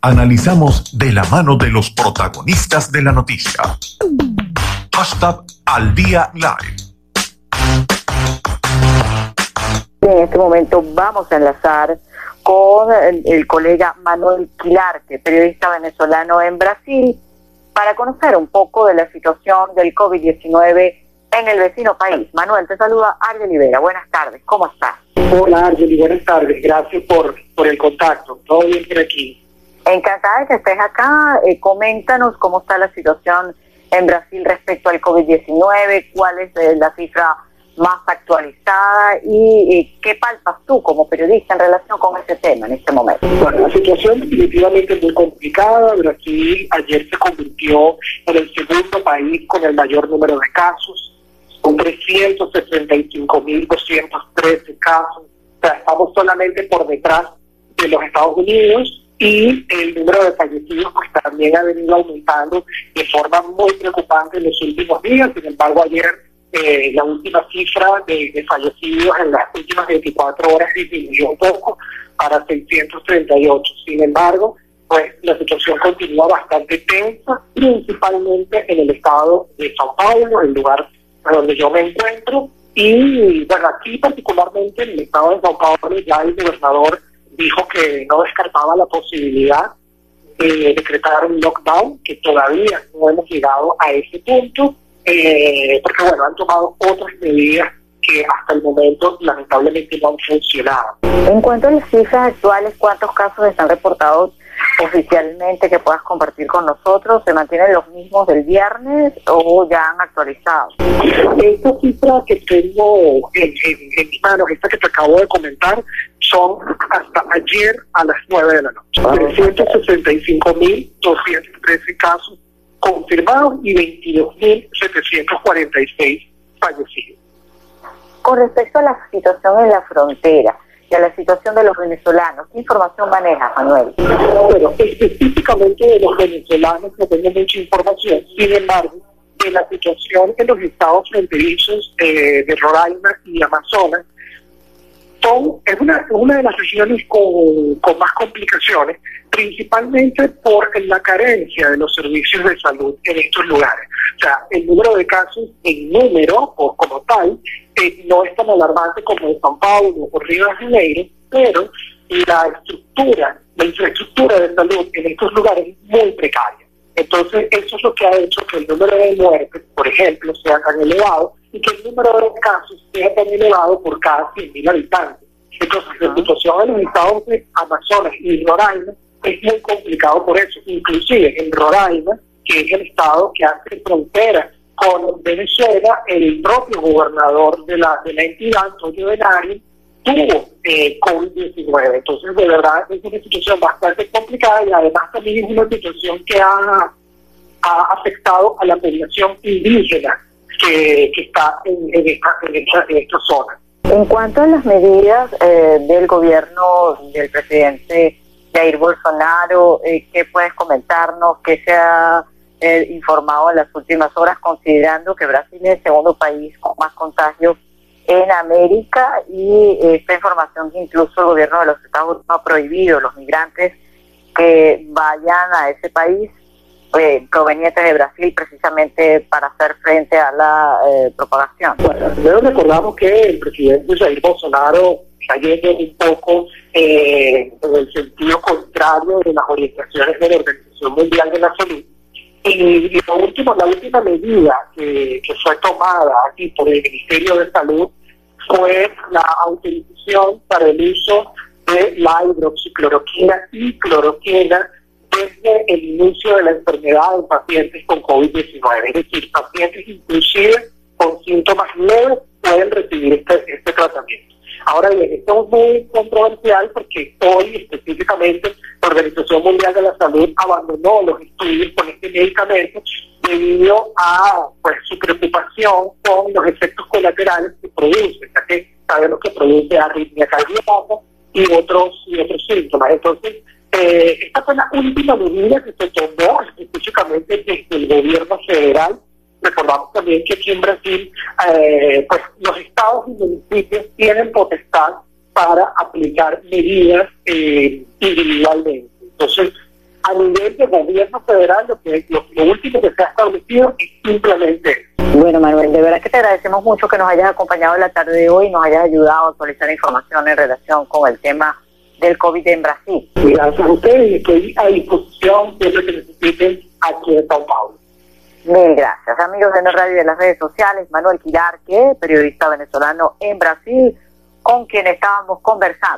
Analizamos de la mano de los protagonistas de la noticia. Hashtag al día live. En este momento vamos a enlazar con el, colega Manuel Quilarte, periodista venezolano en Brasil, para conocer un poco de la situación del COVID-19 en el vecino país. Manuel, te saluda Argel Olivera. Buenas tardes, ¿cómo estás? Hola Argel, buenas tardes. Gracias por, por el contacto. Todo bien por aquí. Encantada de que estés acá. Eh, coméntanos cómo está la situación en Brasil respecto al COVID-19, cuál es eh, la cifra más actualizada y qué palpas tú como periodista en relación con ese tema en este momento. Bueno, la situación definitivamente es muy complicada. Brasil ayer se convirtió en el segundo país con el mayor número de casos con 375.213 casos. O sea, estamos solamente por detrás de los Estados Unidos y el número de fallecidos pues también ha venido aumentando de forma muy preocupante en los últimos días. Sin embargo, ayer eh, la última cifra de, fallecidos en las últimas 24 horas disminuyó un poco para 638. Sin embargo, pues la situación continúa bastante tensa, principalmente en el estado de Sao Paulo, el lugar donde yo me encuentro. Y bueno, aquí particularmente en el estado de Sao Paulo ya el gobernador dijo que no descartaba la posibilidad de decretar un lockdown, que todavía no hemos llegado a ese punto, eh, porque bueno, han tomado otras medidas que hasta el momento lamentablemente no han funcionado. En cuanto a las cifras actuales, ¿cuántos casos están reportados oficialmente que puedas compartir con nosotros? ¿Se mantienen los mismos del viernes o ya han actualizado? Esta cifra que tengo en, en, mis manos, esta que te acabo de comentar, son hasta ayer a las 9 de la noche. 365.213 casos confirmados y 22.746 fallecidos. Con respecto a la situación en la frontera, y a la situación de los venezolanos. ¿Qué información manejas, Manuel? Bueno, específicamente de los venezolanos no tengo mucha información. Sin embargo, de la situación en los estados fronterizos eh, de Roraima y Amazonas, son, es una, una de las regiones con, con más complicaciones, principalmente por la carencia de los servicios de salud en estos lugares. O sea, el número de casos en número, o como tal, eh, no es tan alarmante como en San Paulo o Río de Janeiro, pero la estructura, la infraestructura de salud en estos lugares es muy precaria. Entonces, eso es lo que ha hecho que el número de muertes, por ejemplo, sea tan elevado y que el número de casos sea tan elevado por cada 100.000 habitantes. Entonces, la situación en los estados de Amazonas y Roraima es muy complicado por eso. Inclusive en Roraima, que es el estado que hace frontera con Venezuela, el propio gobernador de la, de la entidad, Antonio Benari, tuvo eh, COVID-19. Entonces, de verdad, es una situación bastante complicada y además también es una situación que ha, ha afectado a la población indígena que, está en, en, esta, en, esta, en esta zona. En cuanto a las medidas eh, del gobierno del presidente Jair Bolsonaro, eh, ¿qué puedes comentarnos? ¿Qué se ha eh, informado en las últimas horas, considerando que Brasil es el segundo país con más contagios en América y esta información que incluso el gobierno de los Estados Unidos ha prohibido a los migrantes que vayan a ese país eh, provenientes de Brasil precisamente para hacer frente a la eh, propagación. Bueno, primero recordamos que el presidente Jair Bolsonaro está yendo un poco eh, en el sentido contrario de las orientaciones de la Organización Mundial de la Salud. Y, lo último, la última medida que, que fue tomada aquí por el Ministerio de Salud fue la autorización para el uso de la hidroxicloroquina y cloroquina desde el inicio de la enfermedad en pacientes con COVID-19. Es decir, pacientes inclusive con síntomas leves pueden recibir este, este tratamiento. Ahora bien, esto es muy controversial porque hoy específicamente la Organización Mundial de la Salud abandonó los estudios con este medicamento debido a pues, su preocupación con los efectos colaterales que produce, ya que sabemos que produce arritmia cardíaca y otros, y otros síntomas. Entonces, eh, esta fue la última medida que se tomó específicamente desde el gobierno federal. Recordamos también que aquí en Brasil, eh, pues los estados y municipios tienen potestad para aplicar medidas eh, individualmente. Entonces, a nivel de gobierno federal, lo, que, lo, último que se ha establecido es simplemente bueno, Manuel, de verdad que te agradecemos mucho que nos hayas acompañado en la tarde de hoy nos hayas ayudado a actualizar información en relación con el tema del COVID en Brasil. Gracias a ustedes y estoy a disposición siempre que necesiten aquí en Sao Paulo. Mil gracias. Amigos de la radio y de las redes sociales, Manuel Quirarque, periodista venezolano en Brasil, con quien estábamos conversando.